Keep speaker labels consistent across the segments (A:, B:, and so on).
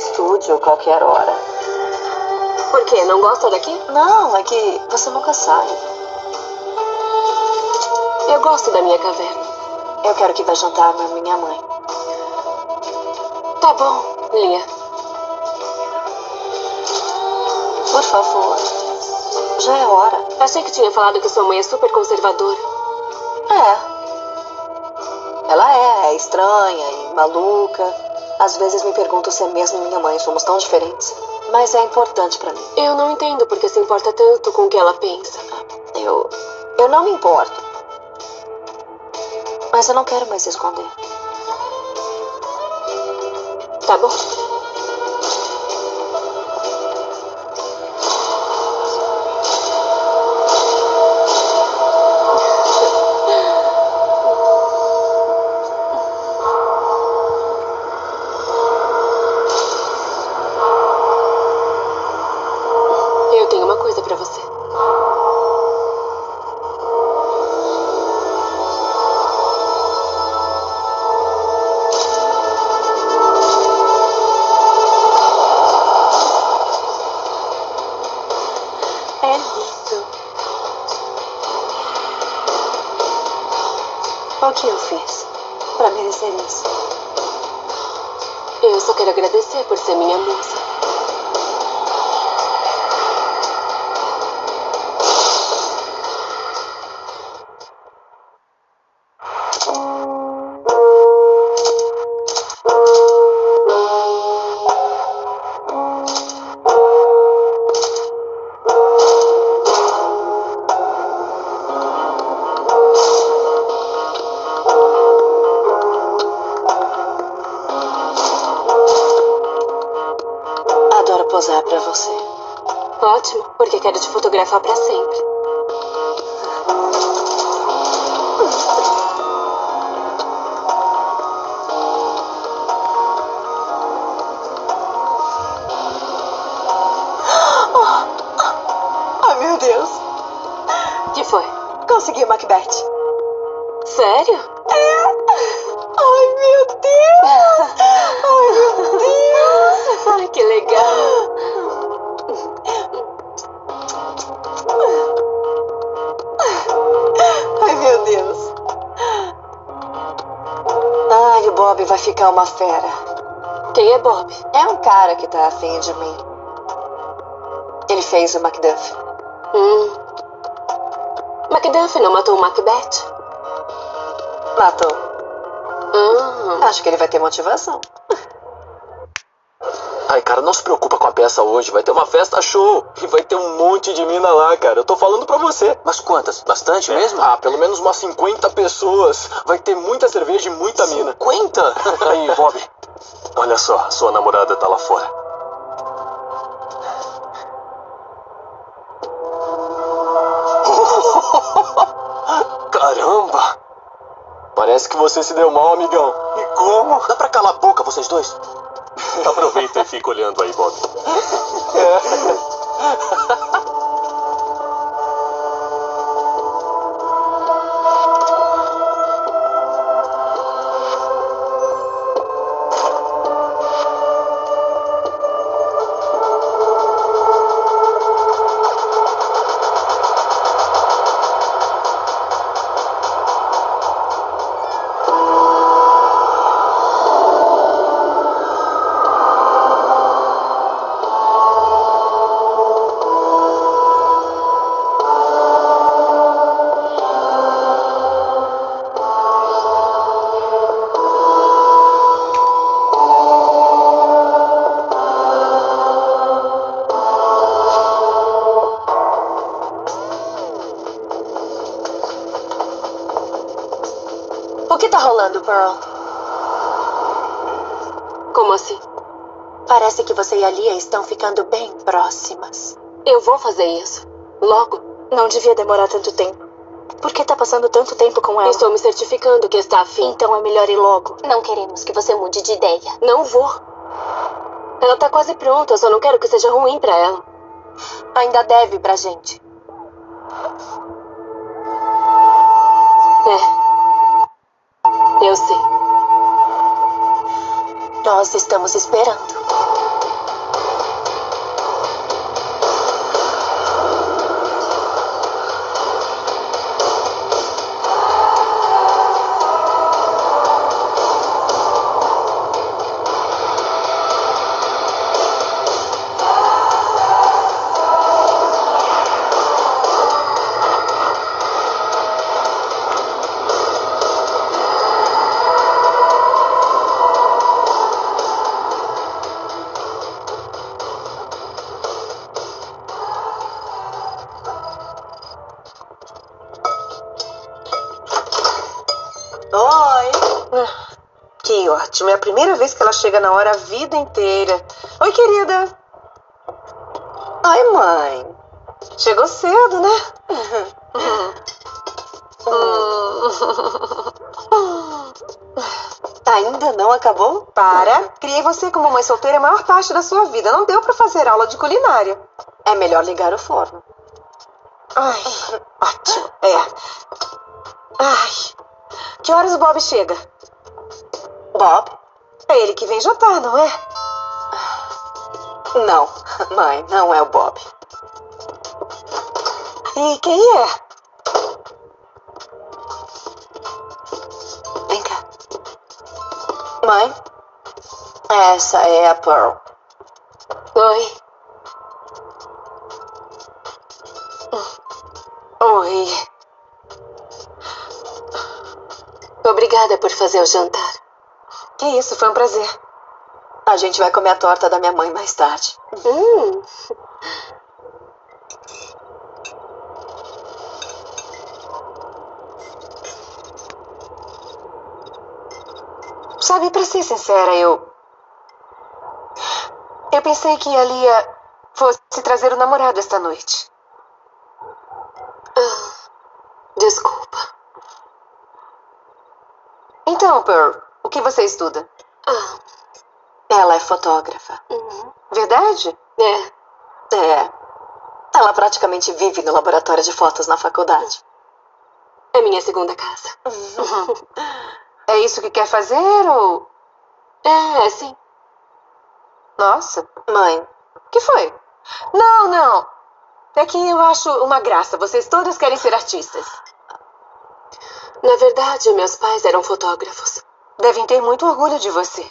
A: estúdio qualquer hora.
B: Por quê? Não gosta daqui?
A: Não, é que você nunca sai.
B: Eu gosto da minha caverna.
A: Eu quero que vá jantar na minha mãe.
B: Tá bom, Lia.
A: Por favor. Já é hora.
B: Achei que tinha falado que sua mãe é super conservadora.
A: É. Ela é, é estranha e maluca. Às vezes me pergunto se é mesmo minha mãe. Somos tão diferentes. Mas é importante pra mim.
B: Eu não entendo porque se importa tanto com o que ela pensa.
A: Eu. Eu não me importo. Mas eu não quero mais esconder.
B: Tá bom.
A: Posar pra você.
B: Ótimo, porque quero te fotografar pra sempre.
A: Ai, meu Deus.
B: O que foi?
A: Consegui o Macbeth.
B: Sério?
A: Ai, meu Deus. Ai, meu Deus.
B: Ai, que legal.
A: Vai ficar uma fera.
B: Quem é Bob?
A: É um cara que tá afim de mim. Ele fez o Macduff.
B: Hum. Macduff não matou o Macbeth?
A: Matou.
B: Hum.
A: Acho que ele vai ter motivação.
C: Ai, cara, não se preocupa com a peça hoje. Vai ter uma festa show. E vai ter um monte de mina lá, cara. Eu tô falando pra você.
D: Mas quantas? Bastante mesmo?
C: Ah, pelo menos umas 50 pessoas. Vai ter muita cerveja e muita mina.
D: 50?
C: Aí, Bob. Olha só, sua namorada tá lá fora. Caramba! Parece que você se deu mal, amigão.
D: E como? Dá pra calar a boca, vocês dois?
C: Aproveita e fica olhando aí, Bob.
A: O que rolando, Pearl?
B: Como assim?
A: Parece que você e a Lia estão ficando bem próximas.
B: Eu vou fazer isso. Logo.
A: Não devia demorar tanto tempo. Por que tá passando tanto tempo com ela?
B: Estou me certificando que está afim.
A: Então é melhor ir logo.
E: Não queremos que você mude de ideia.
B: Não vou. Ela tá quase pronta, eu só não quero que seja ruim pra ela.
A: Ainda deve pra gente. Estamos esperando.
F: Primeira vez que ela chega na hora a vida inteira. Oi, querida.
A: Ai, mãe.
F: Chegou cedo, né?
A: Ainda não acabou?
F: Para. Criei você como mãe solteira a maior parte da sua vida. Não deu pra fazer aula de culinária.
A: É melhor ligar o forno.
F: Ai, ótimo. É. Ai. Que horas o Bob chega?
A: Bob?
F: É ele que vem jantar, não é?
A: Não, mãe, não é o Bob.
F: E quem é?
A: Vem cá. Mãe, essa é a Pearl.
B: Oi.
F: Oi.
B: Obrigada por fazer o jantar.
F: Que isso, foi um prazer.
A: A gente vai comer a torta da minha mãe mais tarde.
B: Hum.
F: Sabe, pra ser sincera, eu. Eu pensei que a Lia fosse trazer o namorado esta noite.
B: Desculpa.
F: O que você estuda?
B: Ah,
A: Ela é fotógrafa.
B: uhum.
F: Verdade?
B: É.
A: É. Ela praticamente vive no laboratório de fotos na faculdade.
B: É minha segunda casa.
F: É isso que quer fazer ou.
B: É, sim.
F: Nossa,
A: Mãe,
F: o que foi? Não, não. É que eu acho uma graça. Vocês todas querem ser artistas.
B: Na verdade, meus pais eram fotógrafos.
F: Devem ter muito orgulho de você.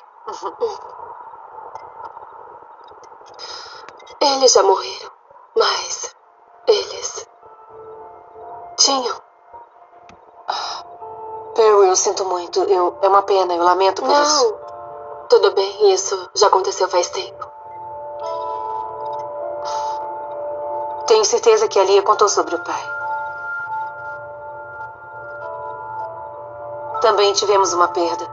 B: Eles já morreram, mas eles tinham.
F: Pearl, eu sinto muito. Eu, é uma pena, eu lamento por isso.
B: Não, tudo bem, isso já aconteceu faz tempo.
F: Tenho certeza que a Lia contou sobre o pai. Também tivemos uma perda.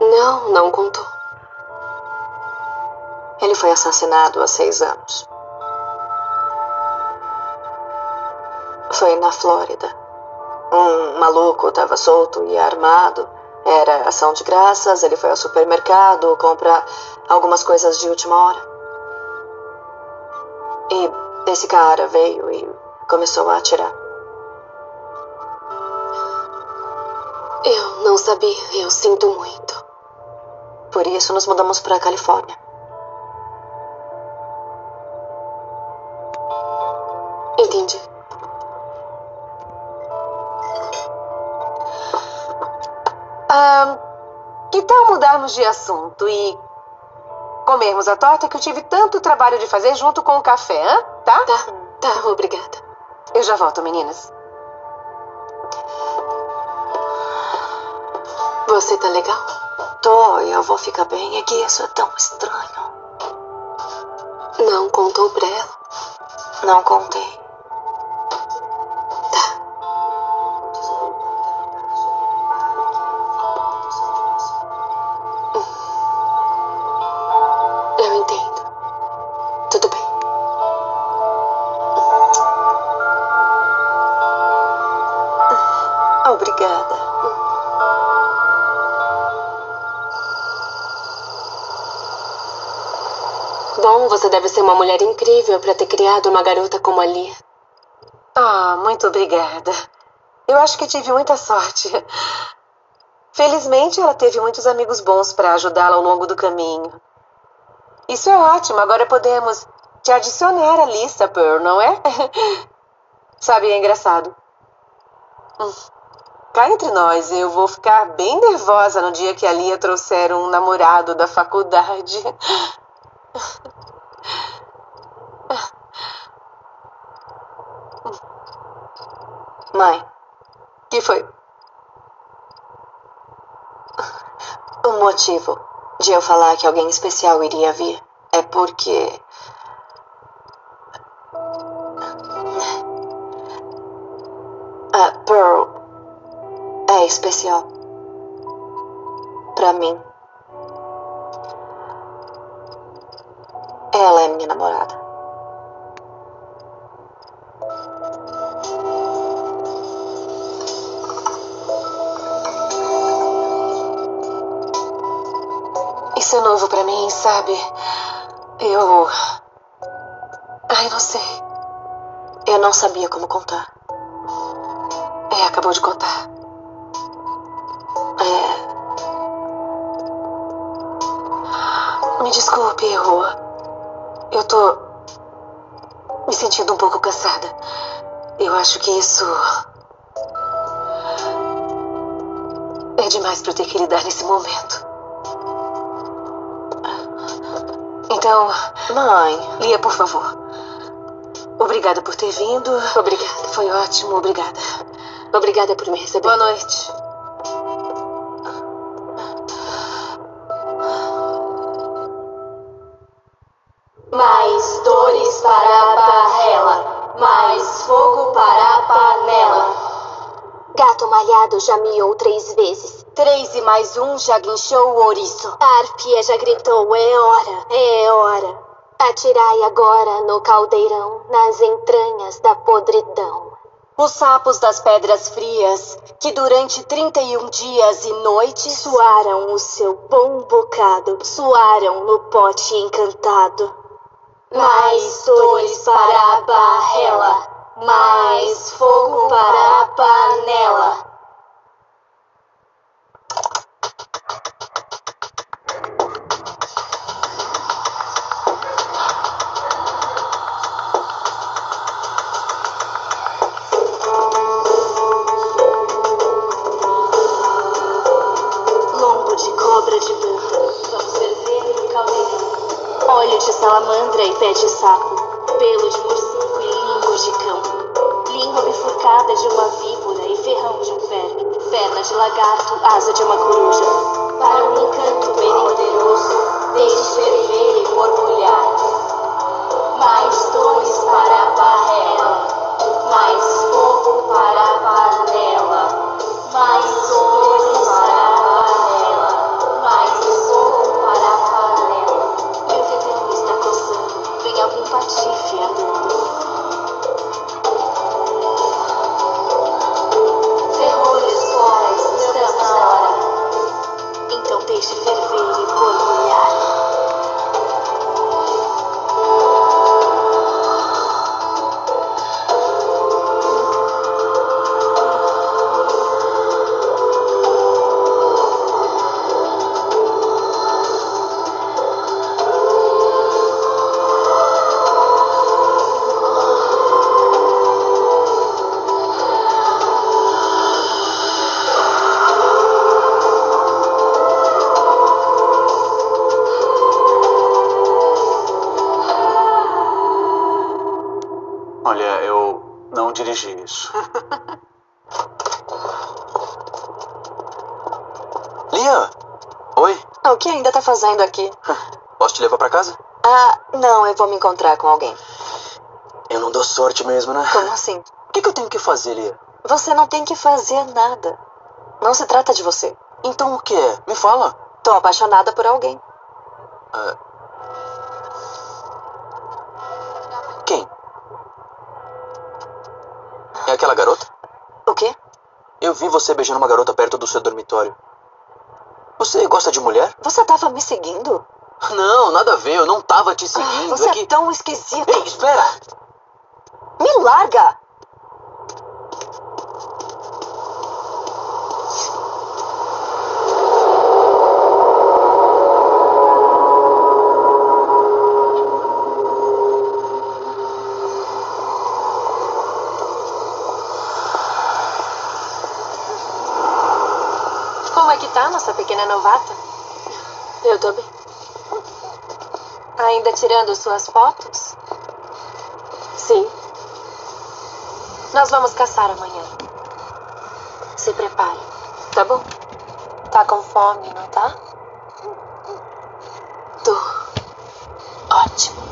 B: Não, não contou.
A: ele foi assassinado há seis anos. Foi na Flórida. Um maluco estava solto e armado. Era ação de graças. Ele foi ao supermercado comprar algumas coisas de última hora. E esse cara veio e começou a atirar.
B: Sabia, eu sinto muito.
A: Por isso nos mudamos para a Califórnia.
B: Entendi.
F: Ah, que tal mudarmos de assunto e comermos a torta que eu tive tanto trabalho de fazer junto com o café, hã? tá?
B: Tá, tá, obrigada.
F: Eu já volto, meninas.
B: Você tá legal?
A: Tô, eu vou ficar bem. É que isso é tão estranho.
B: Não contou pra ela?
A: Não contei.
B: Você deve ser uma mulher incrível pra ter criado uma garota como a Lia.
F: Ah, muito obrigada. Eu acho que tive muita sorte. Felizmente, ela teve muitos amigos bons para ajudá-la ao longo do caminho. Isso é ótimo. Agora podemos te adicionar à lista, Pearl, não é? Sabe, é engraçado. Hum. Cá entre nós, eu vou ficar bem nervosa no dia que a Lia trouxer um namorado da faculdade.
A: Mãe,
F: que foi?
A: o motivo de eu falar que alguém especial iria vir é porque. A Pearl é especial. pra mim. Ela é minha namorada.
F: Novo pra mim, sabe? Eu. Ai, não sei.
A: Eu não sabia como contar.
F: É, acabou de contar.
A: É,
F: Me desculpe, Rua. Eu tô me sentindo um pouco cansada. Eu acho que isso é demais pra eu ter que lidar nesse momento. Então,
A: mãe,
F: Lia, por favor. Obrigada por ter vindo.
G: Obrigada.
F: Foi ótimo, obrigada.
G: Obrigada por me receber.
F: Boa noite.
E: Malhado já miou três vezes.
G: Três e mais um já guinchou o ouriço.
E: A arpia já gritou: é hora, é hora. Atirai agora no caldeirão, nas entranhas da podridão.
G: Os sapos das pedras frias, que durante 31 dias e noites
E: Suaram o seu bom bocado, suaram no pote encantado.
G: Mais dores para a barrela, mais fogo para a panela.
E: E
A: fazendo aqui?
H: posso te levar pra casa?
A: Ah, não, eu vou me encontrar com alguém.
H: Eu não dou sorte mesmo, né?
A: Como assim?
H: O que, que eu tenho que fazer, Lia?
A: Você não tem que fazer nada. Não se trata de você.
H: Então o que é? Me fala.
A: Tô apaixonada por alguém.
H: Quem? É aquela garota?
A: O quê?
H: Eu vi você beijando uma garota perto do seu dormitório. Você gosta de mulher?
A: Você tava me seguindo?
H: Não, nada a ver, eu não tava te seguindo.
A: Você
H: é
A: é
H: que...
A: tão esquisito.
H: Ei, espera!
A: Me larga!
F: Nossa pequena novata?
G: Eu tô bem.
F: Ainda tirando suas fotos?
G: Sim.
F: Nós vamos caçar amanhã. Se prepare.
G: Tá bom.
F: Tá com fome, não tá?
G: Tô.
F: Ótimo.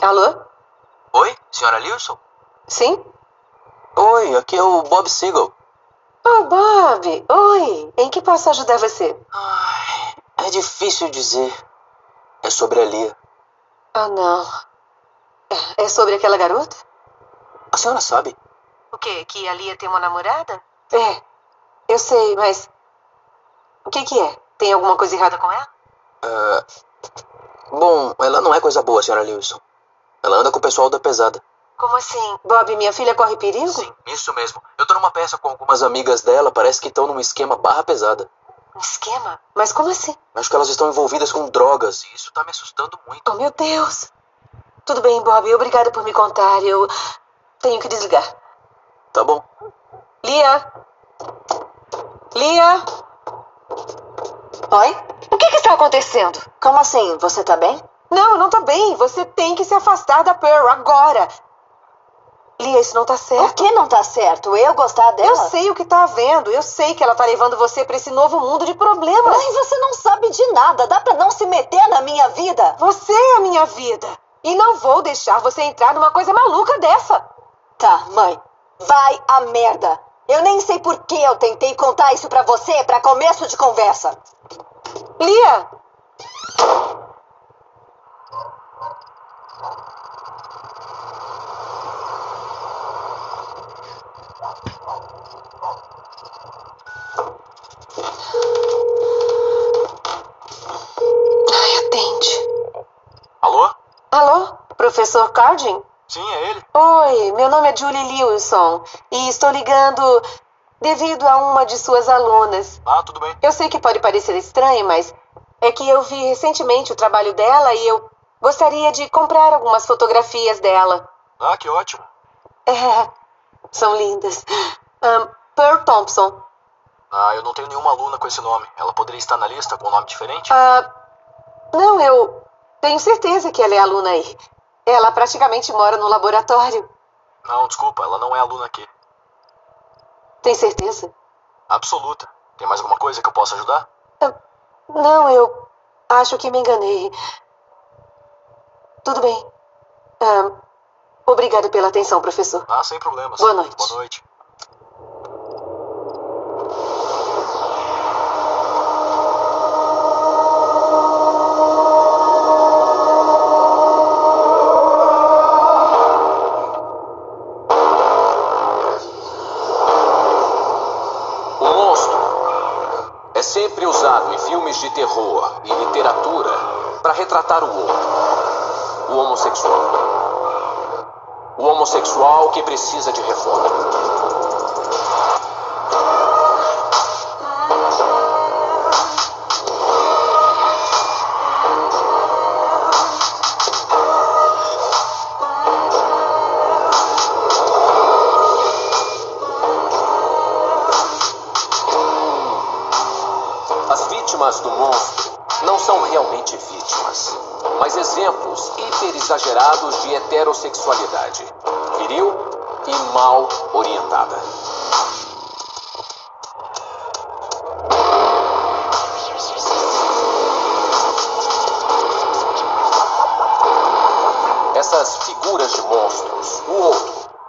F: Alô?
H: Oi, senhora Lilson?
F: Sim?
H: Oi, aqui é o Bob Siegel.
F: Oh, Bob! Oi! Em que posso ajudar você?
H: Ai, é difícil dizer. É sobre a Lia.
F: Oh, não. É- É sobre aquela garota?
H: A senhora sabe?
F: O quê? Que a Lia tem uma namorada? É. Eu sei, mas. O que que é? Tem alguma coisa errada com ela?
H: Ah, bom, ela não é coisa boa, senhora Lilson. Ela anda com o pessoal da pesada.
F: Como assim? Bob, minha filha corre perigo?
H: Sim, isso mesmo. Eu tô numa peça com algumas amigas dela, parece que estão num esquema barra pesada.
F: Um esquema? Mas como assim?
H: Acho que elas estão envolvidas com drogas e isso tá me assustando muito.
F: Oh, meu Deus! Tudo bem, Bob. Obrigada por me contar. Eu tenho que desligar.
H: Tá bom.
F: Lia? Lia?
A: Oi?
F: O que, que está acontecendo?
A: Como assim? Você tá bem?
F: Não, eu não tô bem. Você tem que se afastar da Pearl agora. Lia, isso não tá
A: O
F: certo.
A: que não tá certo? Eu gostar dela?
F: Eu sei o que tá havendo. Eu sei que ela tá levando você pra esse novo mundo de problemas.
A: Mãe, você não sabe de nada. Dá pra não se meter na minha vida?
F: Você é a minha vida. E não vou deixar você entrar numa coisa maluca dessa.
A: Tá, mãe. Vai a merda. Eu nem sei por que eu tentei contar isso pra você pra começo de conversa.
F: Lia! Professor Cardin?
C: Sim, é ele.
F: Oi, meu nome é Julie Lewison e estou ligando devido a uma de suas alunas.
C: Ah, tudo bem.
F: Eu sei que pode parecer estranho, mas é que eu vi recentemente o trabalho dela e eu gostaria de comprar algumas fotografias dela.
C: Ah, que ótimo.
F: É, são lindas. Ahn, Pearl Thompson.
C: Ah, eu não tenho nenhuma aluna com esse nome. Ela poderia estar na lista com um nome diferente?
F: Ah, não, eu tenho certeza que ela é aluna aí. Ela praticamente mora no laboratório.
C: Não, desculpa, ela não é aluna aqui.
F: Tem certeza?
C: Absoluta. Tem mais alguma coisa que eu possa ajudar?
F: Não, eu acho que me enganei. Tudo bem. Ahn, obrigada pela atenção, professor.
C: Ah, sem problemas.
F: Boa noite.
C: Boa noite.
D: Que precisa de reforma.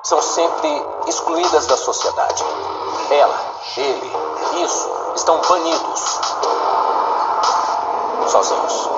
D: São sempre excluídas da sociedade. Ela, ele, isso estão banidos. Sozinhos.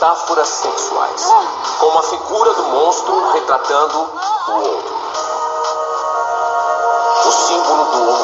A: Metáforas sexuais, como a figura do monstro retratando o outro. O símbolo do homossexual.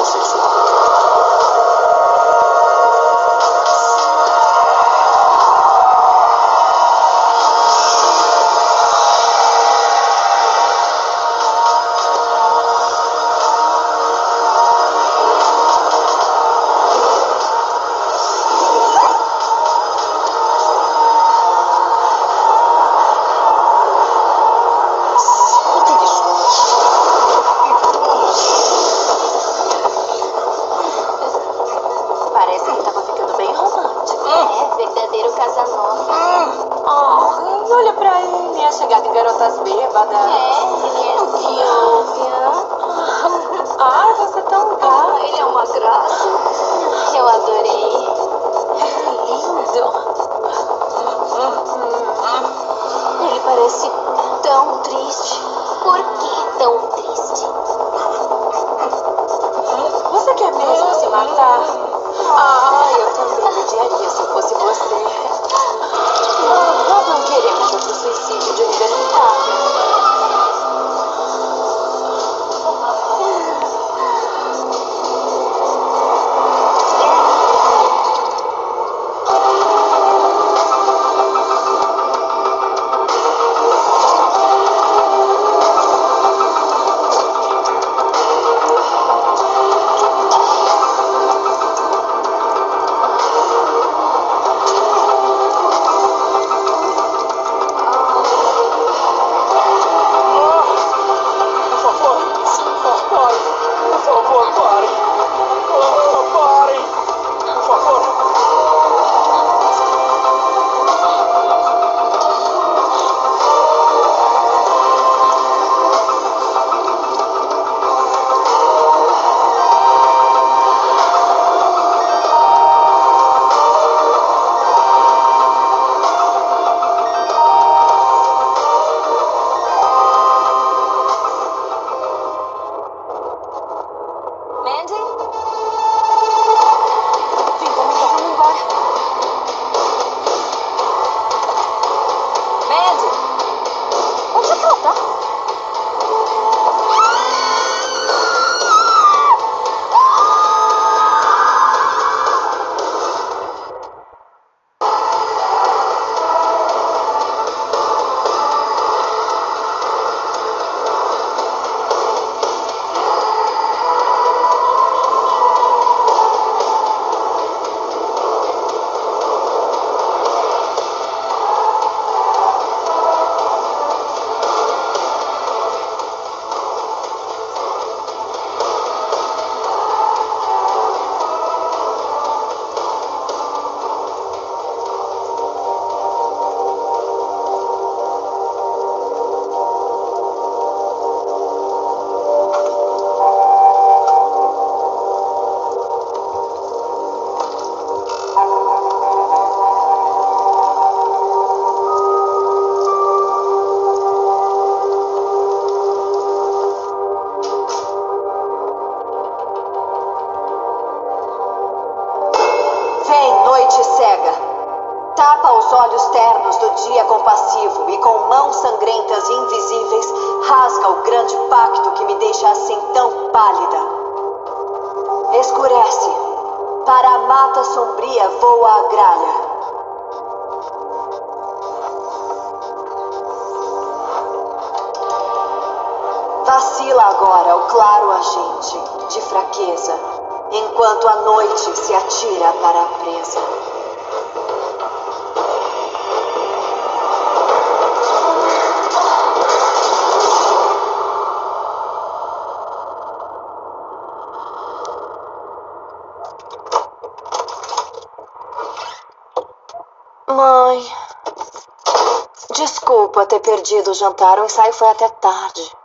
I: Perdido o jantar. O ensaio foi até tarde.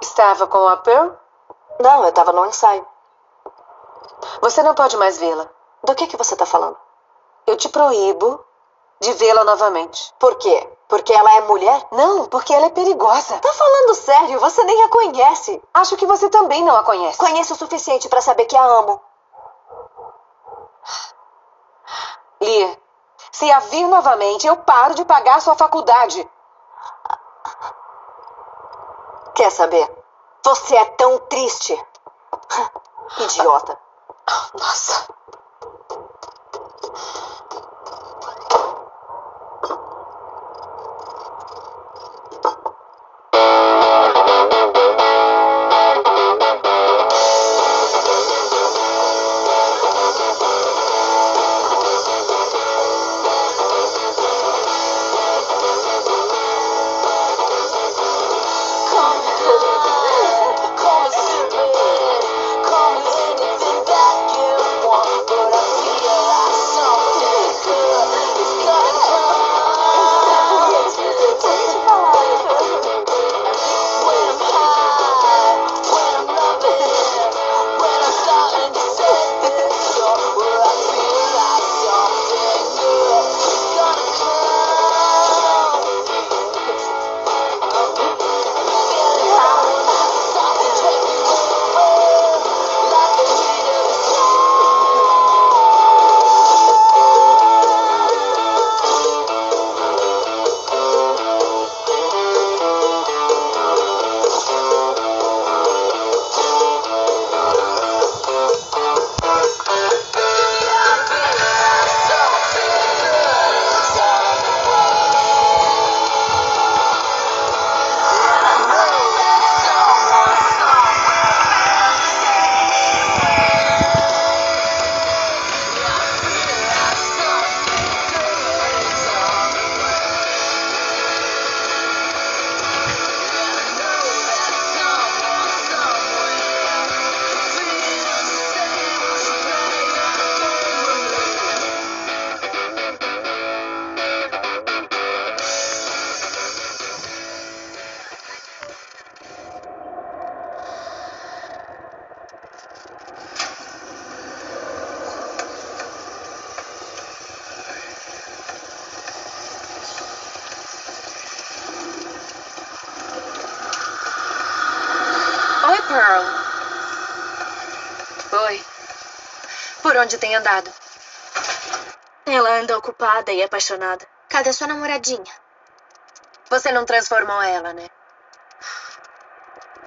F: Estava com a Pearl?
I: Não, eu tava no ensaio.
F: Você não pode mais vê-la.
I: Do que que você tá falando?
F: Eu te proíbo de vê-la novamente.
I: Por quê? Porque ela é mulher?
F: Não, porque ela é perigosa.
I: Tá falando sério? Você nem a conhece.
F: Acho que você também não a conhece.
I: Conheço o suficiente pra saber que a amo.
H: Lia, se a vir novamente, eu paro de pagar sua faculdade.
A: Quer saber? Você é tão triste. Idiota.
H: Nossa.
B: Onde tem andado?
G: Ela anda ocupada e apaixonada. Cadê sua namoradinha?
B: Você não transformou ela, né?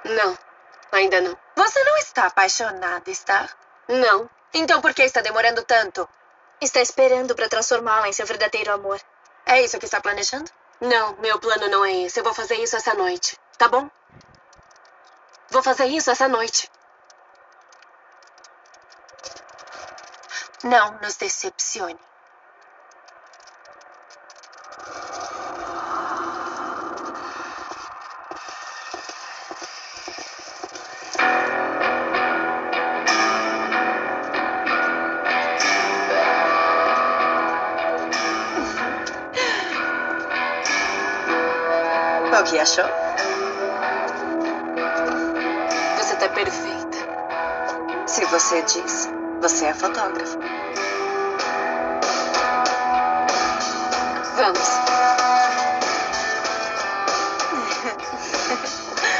H: Não, ainda não.
B: Você não está apaixonada, está?
H: Não.
B: Então por que está demorando tanto?
G: Está esperando para transformá-la em seu verdadeiro amor.
B: É isso que está planejando?
H: Não, meu plano não é esse. Eu vou fazer isso essa noite, tá bom? Vou fazer isso essa noite.
B: Não nos decepcione.
A: O que achou?
H: Você tá perfeita.
A: Se você diz, você é fotógrafo.
H: Vamos.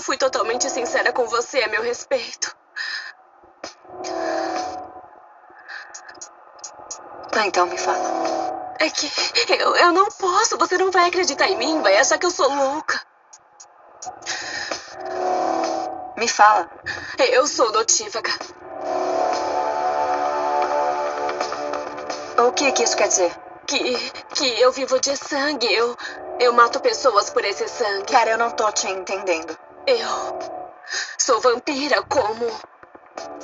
H: eu fui totalmente sincera com você a meu respeito.
A: Ah, então me fala.
B: É que eu, eu não posso. Você não vai acreditar em mim. Vai achar que eu sou louca.
A: Me fala.
B: Eu sou notívaga.
A: O que, que isso quer dizer?
B: Que, que eu vivo de sangue. Eu, eu mato pessoas por esse sangue.
A: Cara, eu não tô te entendendo.
B: Eu sou vampira como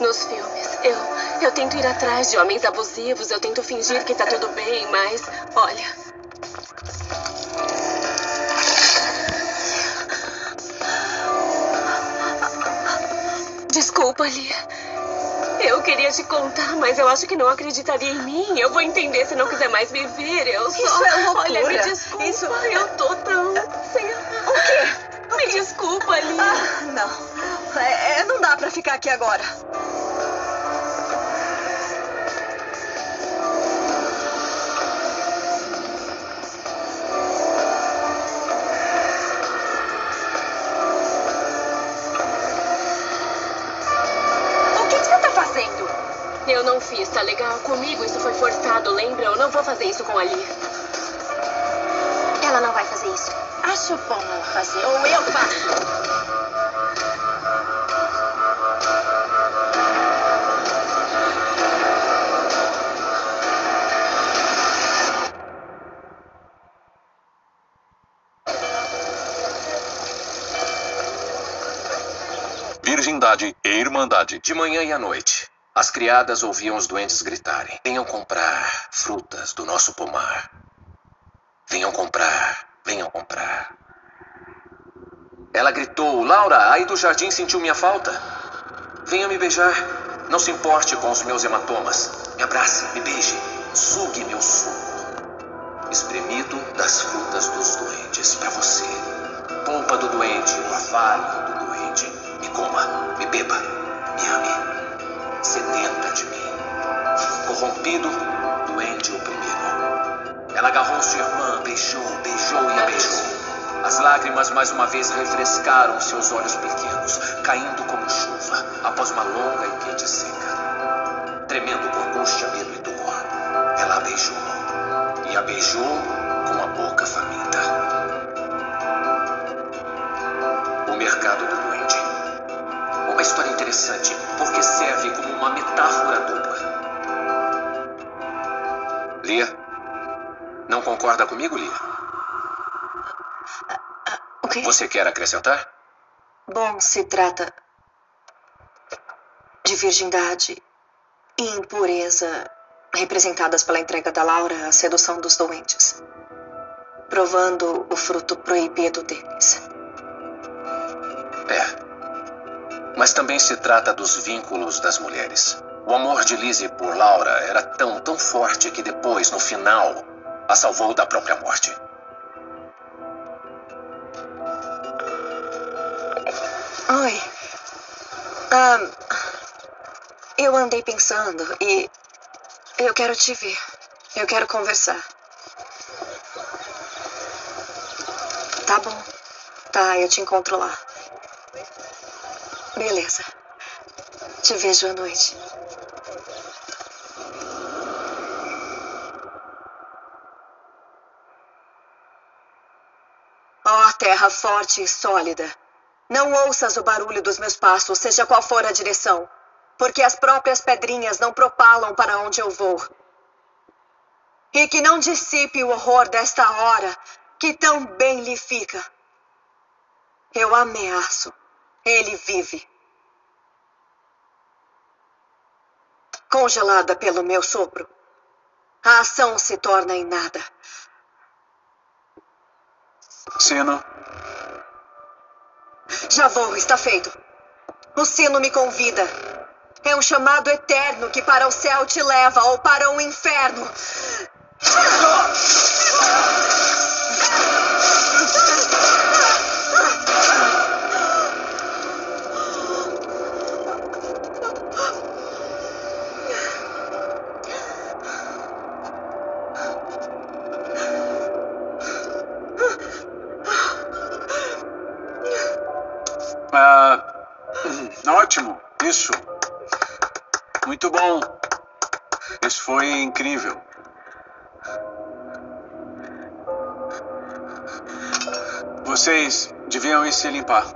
B: nos filmes. Eu, eu tento ir atrás de homens abusivos. Eu tento fingir que tá tudo bem, mas olha. Desculpa, Lia. Eu queria te contar, mas eu acho que não acreditaria em mim. Eu vou entender se não quiser mais me ver. Eu só.
A: Isso é loucura.
B: Olha, me desculpa.
A: Isso-
B: Eu tô
A: não. É, é, não dá pra ficar aqui agora.
B: O que, que você tá fazendo? Eu não fiz, tá legal? Comigo isso foi forçado, lembra? Eu não vou fazer isso com a Lia.
E: Ela não vai fazer isso.
B: Acho bom ela fazer, ou eu faço.
D: Irmandade. De manhã e à noite, as criadas ouviam os doentes gritarem: Venham comprar frutas do nosso pomar. Venham comprar, venham comprar. Ela gritou: Laura, aí do jardim sentiu minha falta? Venha me beijar. Não se importe com os meus hematomas. Me abrace, me beije. Sugue meu suco. Espremido das frutas dos doentes para você. Polpa do doente, orvalho do doente. Me coma, me beba, me ame. Sedenta de mim. Corrompido, doente o primeiro. Ela agarrou sua irmã, beijou, beijou e a beijou. As lágrimas mais uma vez refrescaram seus olhos pequenos, caindo como chuva após uma longa e quente seca. Tremendo por angústia, medo e dor, ela a beijou. E a beijou com a boca faminta. O mercado do interessante, porque serve como uma metáfora dupla. Lia? Não concorda comigo, Lia?
A: O quê?
D: Você quer acrescentar?
A: Bom, se trata de virgindade e impureza representadas pela entrega da Laura à sedução dos doentes, provando o fruto proibido deles.
D: É. Mas também se trata dos vínculos das mulheres. O amor de Lizzie por Laura era tão, tão forte que depois, no final, a salvou da própria morte.
A: Oi. Ahn, eu andei pensando e eu quero te ver. Eu quero conversar. Tá bom. Tá, eu te encontro lá. Beleza. Te vejo à noite. Ó terra forte e sólida. Não ouças o barulho dos meus passos, seja qual for a direção, porque as próprias pedrinhas não propalam para onde eu vou. E que não dissipe o horror desta hora, que tão bem lhe fica. Eu ameaço, ele vive. Congelada pelo meu sopro, a ação se torna em nada.
J: Sino,
A: Já vou, está feito. O sino me convida. É um chamado eterno que para o céu te leva ou para o inferno.
K: Vocês deviam ir se limpar.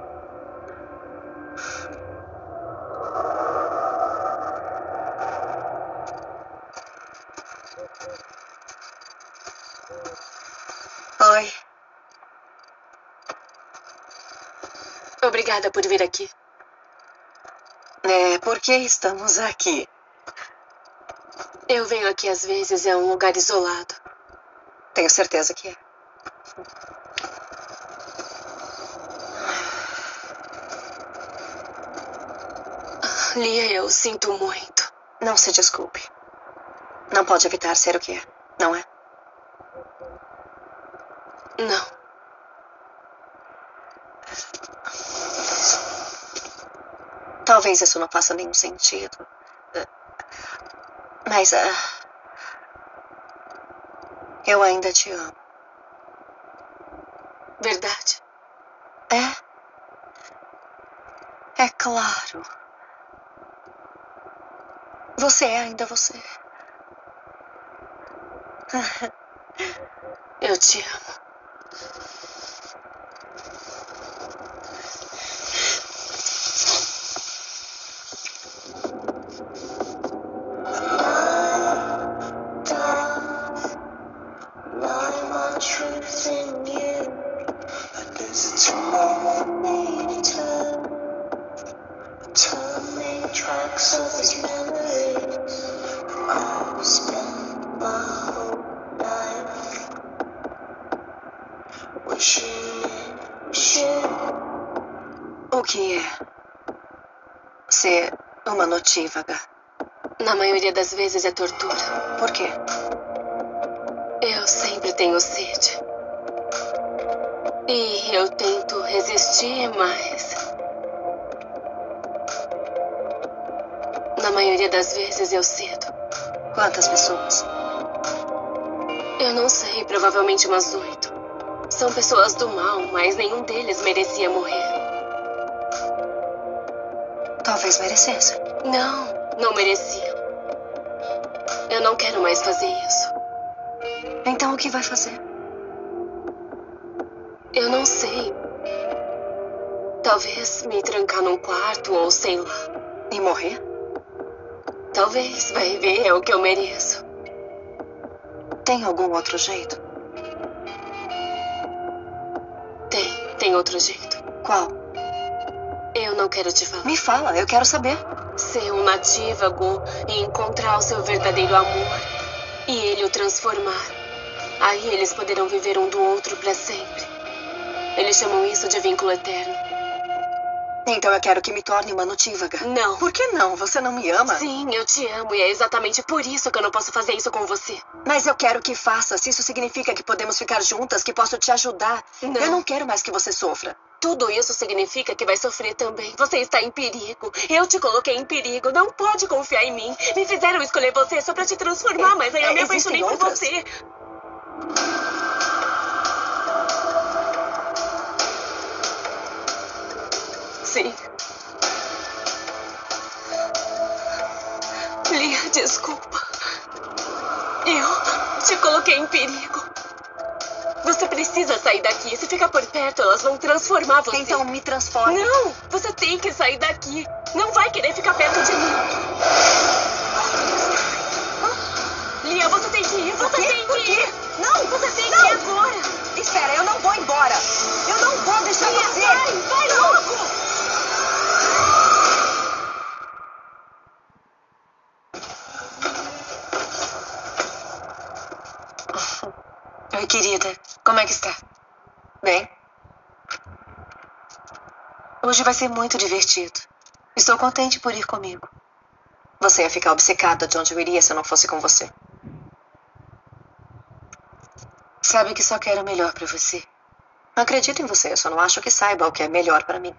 A: Oi.
B: Obrigada por vir aqui.
A: É, por que estamos aqui?
B: Eu venho aqui às vezes, é um lugar isolado.
A: Tenho certeza que é.
B: Lia, eu sinto muito.
A: Não se desculpe. Não pode evitar ser o que é, não é?
B: Não.
A: Talvez isso não faça nenhum sentido. Mas. ah, eu ainda te amo.
B: Verdade.
A: É? É claro. Você é ainda você.
B: Eu te amo. Na maioria das vezes é tortura.
A: Por quê?
B: Eu sempre tenho sede. E eu tento resistir, mas. Na maioria das vezes eu cedo.
A: Quantas pessoas?
B: Eu não sei, provavelmente umas oito. São pessoas do mal, mas nenhum deles merecia morrer.
A: Talvez merecesse.
B: Não, não mereciam. Eu não quero mais fazer isso.
A: Então o que vai fazer?
B: Eu não sei. Talvez me trancar num quarto ou sei lá.
A: E morrer?
B: Talvez, vai ver, é o que eu mereço.
A: Tem algum outro jeito?
B: Tem, tem outro jeito.
A: Qual?
B: Eu não quero te falar.
A: Me fala, eu quero saber.
B: Ser um natívago e encontrar o seu verdadeiro amor e ele o transformar. Aí eles poderão viver um do outro para sempre. Eles chamam isso de vínculo eterno.
A: Então eu quero que me torne uma notívaga.
B: Não.
A: Por que não? Você não me ama?
B: Sim, eu te amo e é exatamente por isso que eu não posso fazer isso com você.
A: Mas eu quero que faça. Se isso significa que podemos ficar juntas, que posso te ajudar.
B: Não.
A: Eu não quero mais que você sofra.
B: Tudo isso significa que vai sofrer também. Você está em perigo. Eu te coloquei em perigo. Não pode confiar em mim. Me fizeram escolher você só pra te transformar, mas aí eu
A: é,
B: me apaixonei por
A: outras?
B: você. Sim. Lia, desculpa. Eu te coloquei em perigo. Você precisa sair daqui. Se ficar por perto, elas vão transformar você.
A: Então me transforme.
B: Não! Você tem que sair daqui. Não vai querer ficar perto de mim. Lia, você tem que ir. Você tem que ir.
A: Não!
B: Você tem
A: Não!
B: que ir agora.
A: Espera, eu não vou embora. Eu não vou deixar
B: Lia,
A: você.
B: vai! Vai logo!
A: Oi, querida. Como é que está? Bem? Hoje vai ser muito divertido. Estou contente por ir comigo. Você ia ficar obcecada de onde eu iria se eu não fosse com você. Sabe que só quero o melhor para você. Acredito em você, eu só não acho que saiba o que é melhor para mim.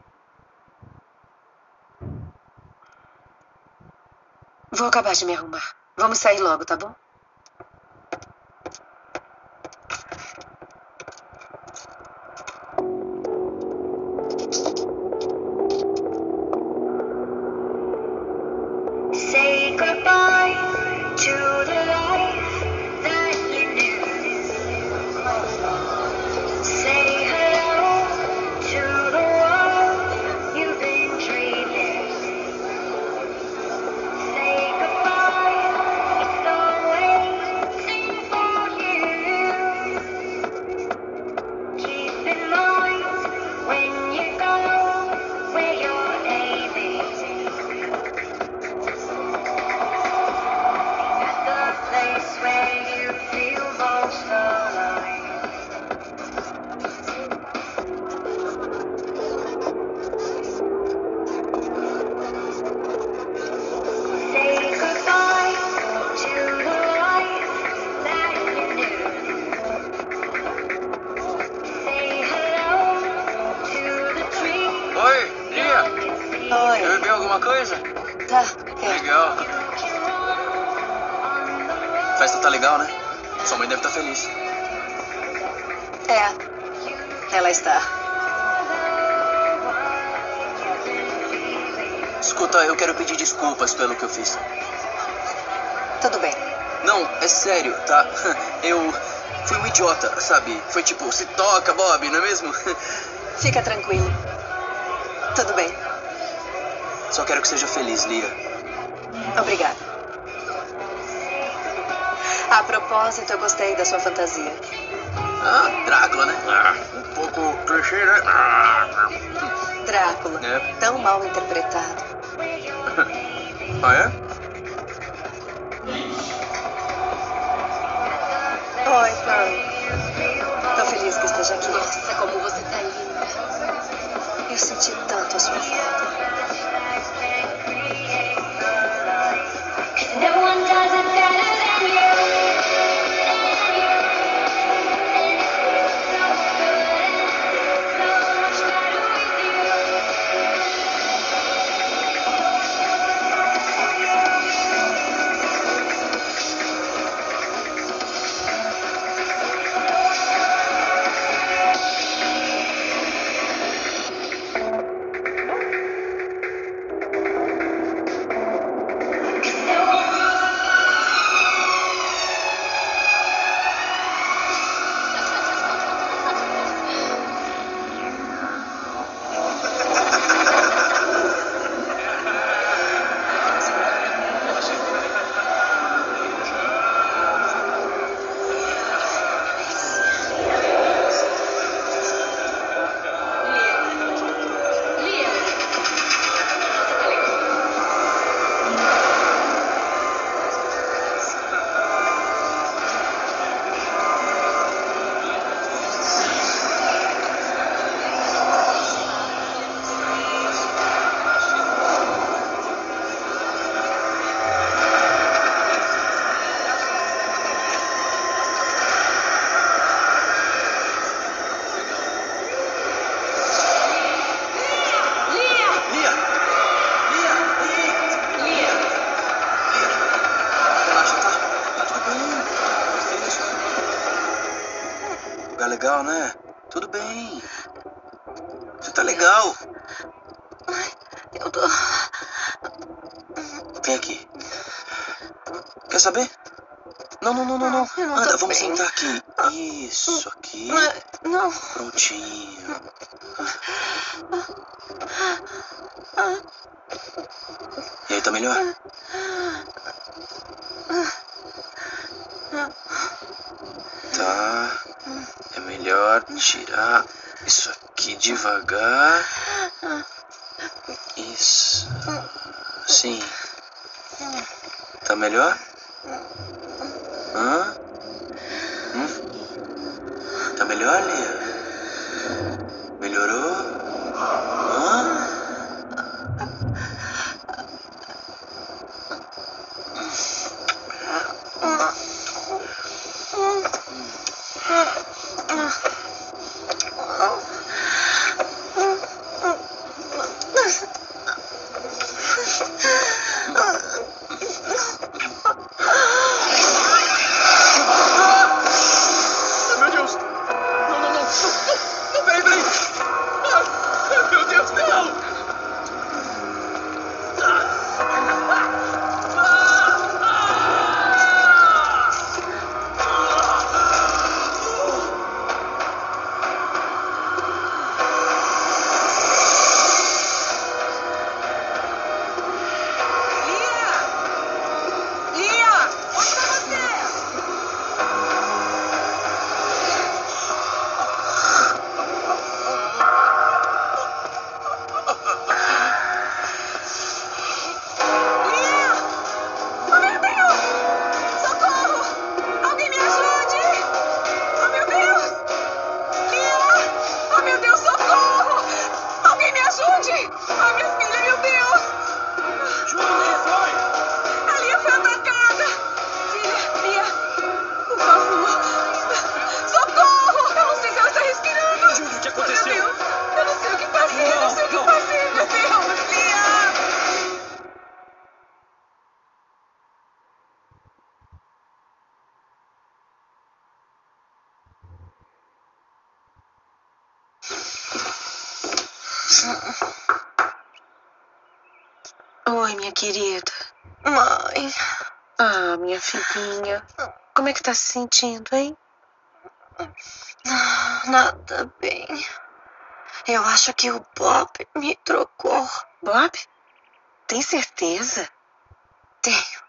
A: Vou acabar de me arrumar. Vamos sair logo, tá bom?
D: Sério, tá? Eu fui um idiota, sabe? Foi tipo, se toca, Bob, não é mesmo?
A: Fica tranquilo. Tudo bem.
D: Só quero que seja feliz, Lia.
A: Obrigada. A propósito, eu gostei da sua fantasia.
D: Ah, Drácula, né? Ah, um pouco clichê, né? Ah.
A: Drácula.
D: É.
A: Tão mal interpretado.
D: Ah, é?
L: Tá.
D: É melhor tirar isso aqui devagar. Isso. Sim. Tá melhor? Hã? Hum? Tá melhor, Lia?
F: Querida.
A: Mãe.
F: Ah, minha filhinha. Como é que tá se sentindo, hein?
A: Nada bem. Eu acho que o Bob me trocou.
F: Bob? Tem certeza?
A: Tenho.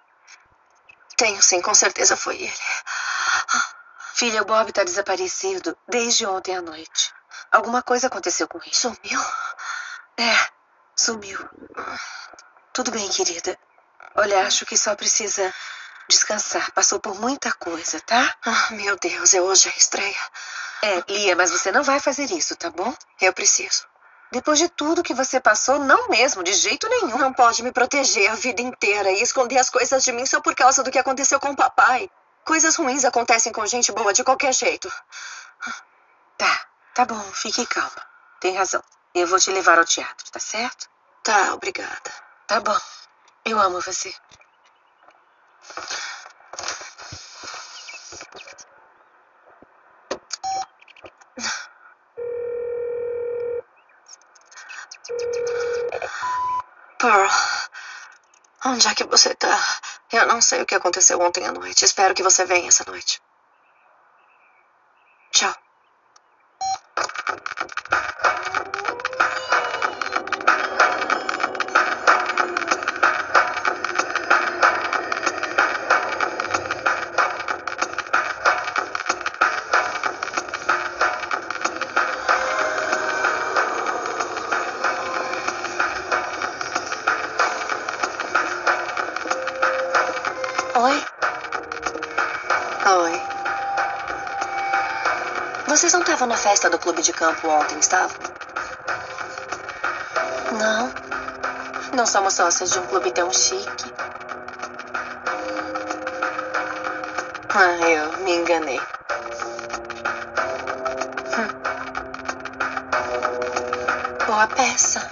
A: Tenho sim, com certeza foi ele.
F: Filha, o Bob tá desaparecido desde ontem à noite. Alguma coisa aconteceu com ele.
A: Sumiu?
F: É, sumiu. Tudo bem, querida. Olha, acho que só precisa descansar. Passou por muita coisa, tá?
A: Ah, meu Deus, é hoje a estreia.
F: É, Lia, mas você não vai fazer isso, tá bom?
A: Eu preciso.
F: Depois de tudo que você passou, não mesmo, de jeito nenhum.
A: Não pode me proteger a vida inteira e esconder as coisas de mim só por causa do que aconteceu com o papai. Coisas ruins acontecem com gente boa de qualquer jeito.
F: Tá, tá bom, fique calma. Tem razão. Eu vou te levar ao teatro, tá certo?
A: Tá, obrigada.
F: Tá bom. Eu amo você.
A: Pearl, onde é que você tá? Eu não sei o que aconteceu ontem à noite. Espero que você venha essa noite. Festa do clube de campo ontem, estavam? Não. Não somos sócios de um clube tão chique. Ah, eu me enganei. Hum. Boa peça.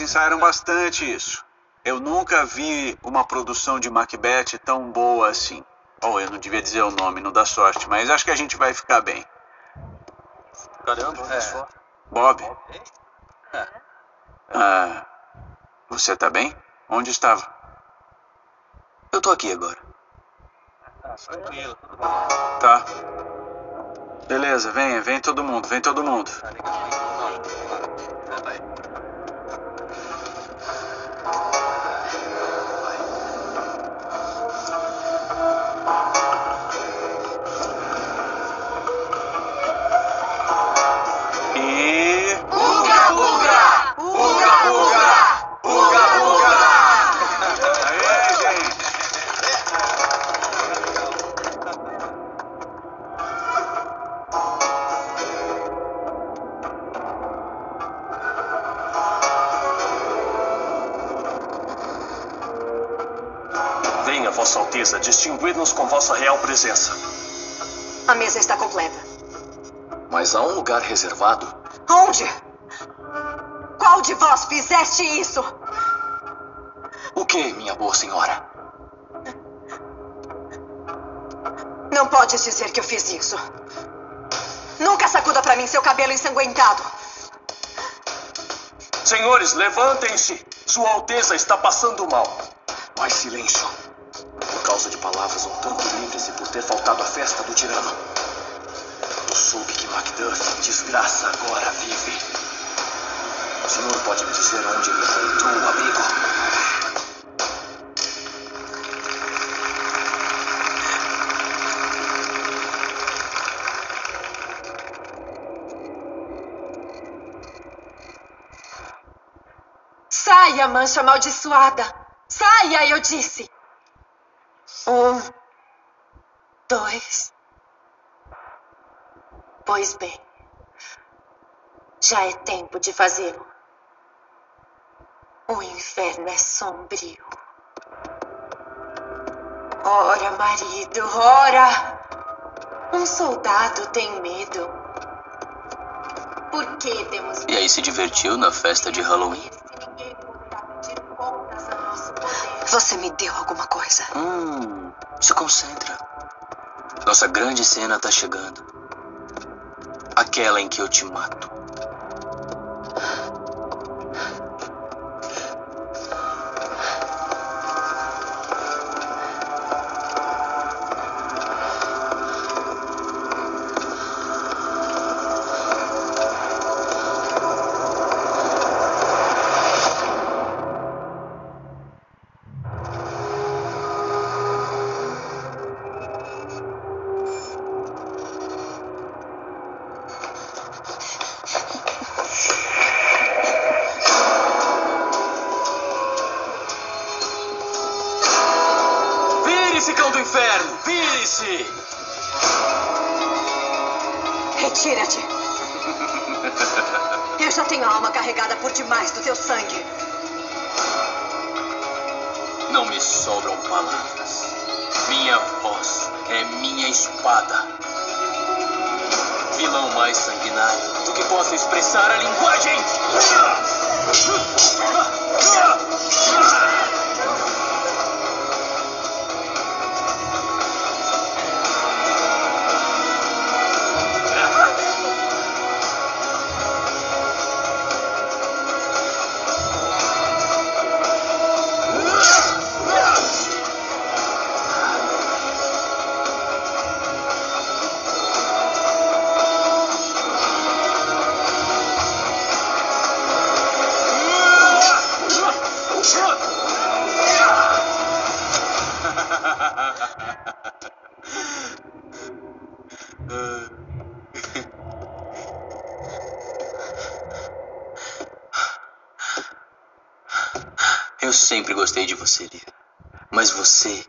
K: Tá, vocês ensaiaram bastante isso. Eu nunca vi uma produção de Macbeth tão boa assim. Ou eu não devia dizer o nome, não dá sorte, mas acho que a gente vai ficar bem.
D: Caramba,
K: É.
D: é só.
K: Bob? Ah, você tá bem? Onde estava?
H: Eu tô aqui agora.
D: Tranquilo.
K: Tá. Beleza, venha, vem todo mundo, vem todo mundo. E.
M: Alteza, distinguir-nos com vossa real presença.
A: A mesa está completa.
D: Mas há um lugar reservado.
A: Onde? Qual de vós fizeste isso?
D: O que, minha boa senhora?
A: Não podes dizer que eu fiz isso. Nunca sacuda pra mim seu cabelo ensanguentado.
M: Senhores, levantem-se! Sua Alteza está passando mal.
D: Mais silêncio. Causa de palavras um tanto livres e por ter faltado à festa do tirano. Eu soube que Macduff, desgraça, agora vive. O senhor pode me dizer onde ele encontrou o abrigo?
A: Saia, mancha amaldiçoada! Saia, eu disse! Um, dois. Pois bem, já é tempo de fazê-lo. O inferno é sombrio. Ora, marido, ora! Um soldado tem medo. Por que temos
D: E aí se divertiu na festa de Halloween?
A: ninguém poderá pedir contas a nosso poder?
N: Você me deu alguma coisa.
D: Hum, se concentra. Nossa grande cena tá chegando. Aquela em que eu te mato. Gostei de você, Lia. Mas você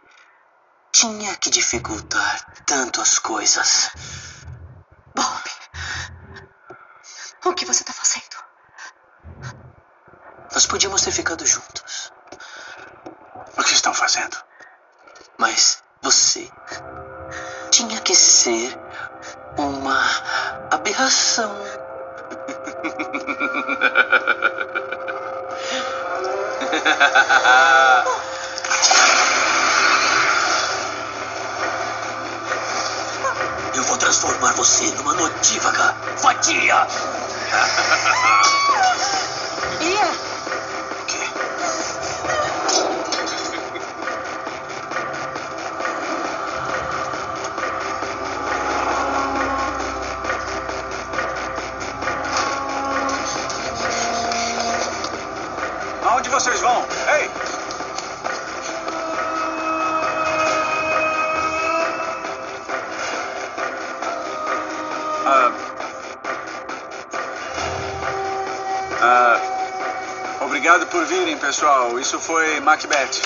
D: tinha que dificultar tanto as coisas.
N: Bob. O que você tá fazendo?
D: Nós podíamos ter ficado juntos.
K: O que estão fazendo?
D: Mas você tinha que ser uma aberração. Eu vou transformar você numa notívaga vadia.
A: Ia!
K: Por virem, pessoal. Isso foi Macbeth.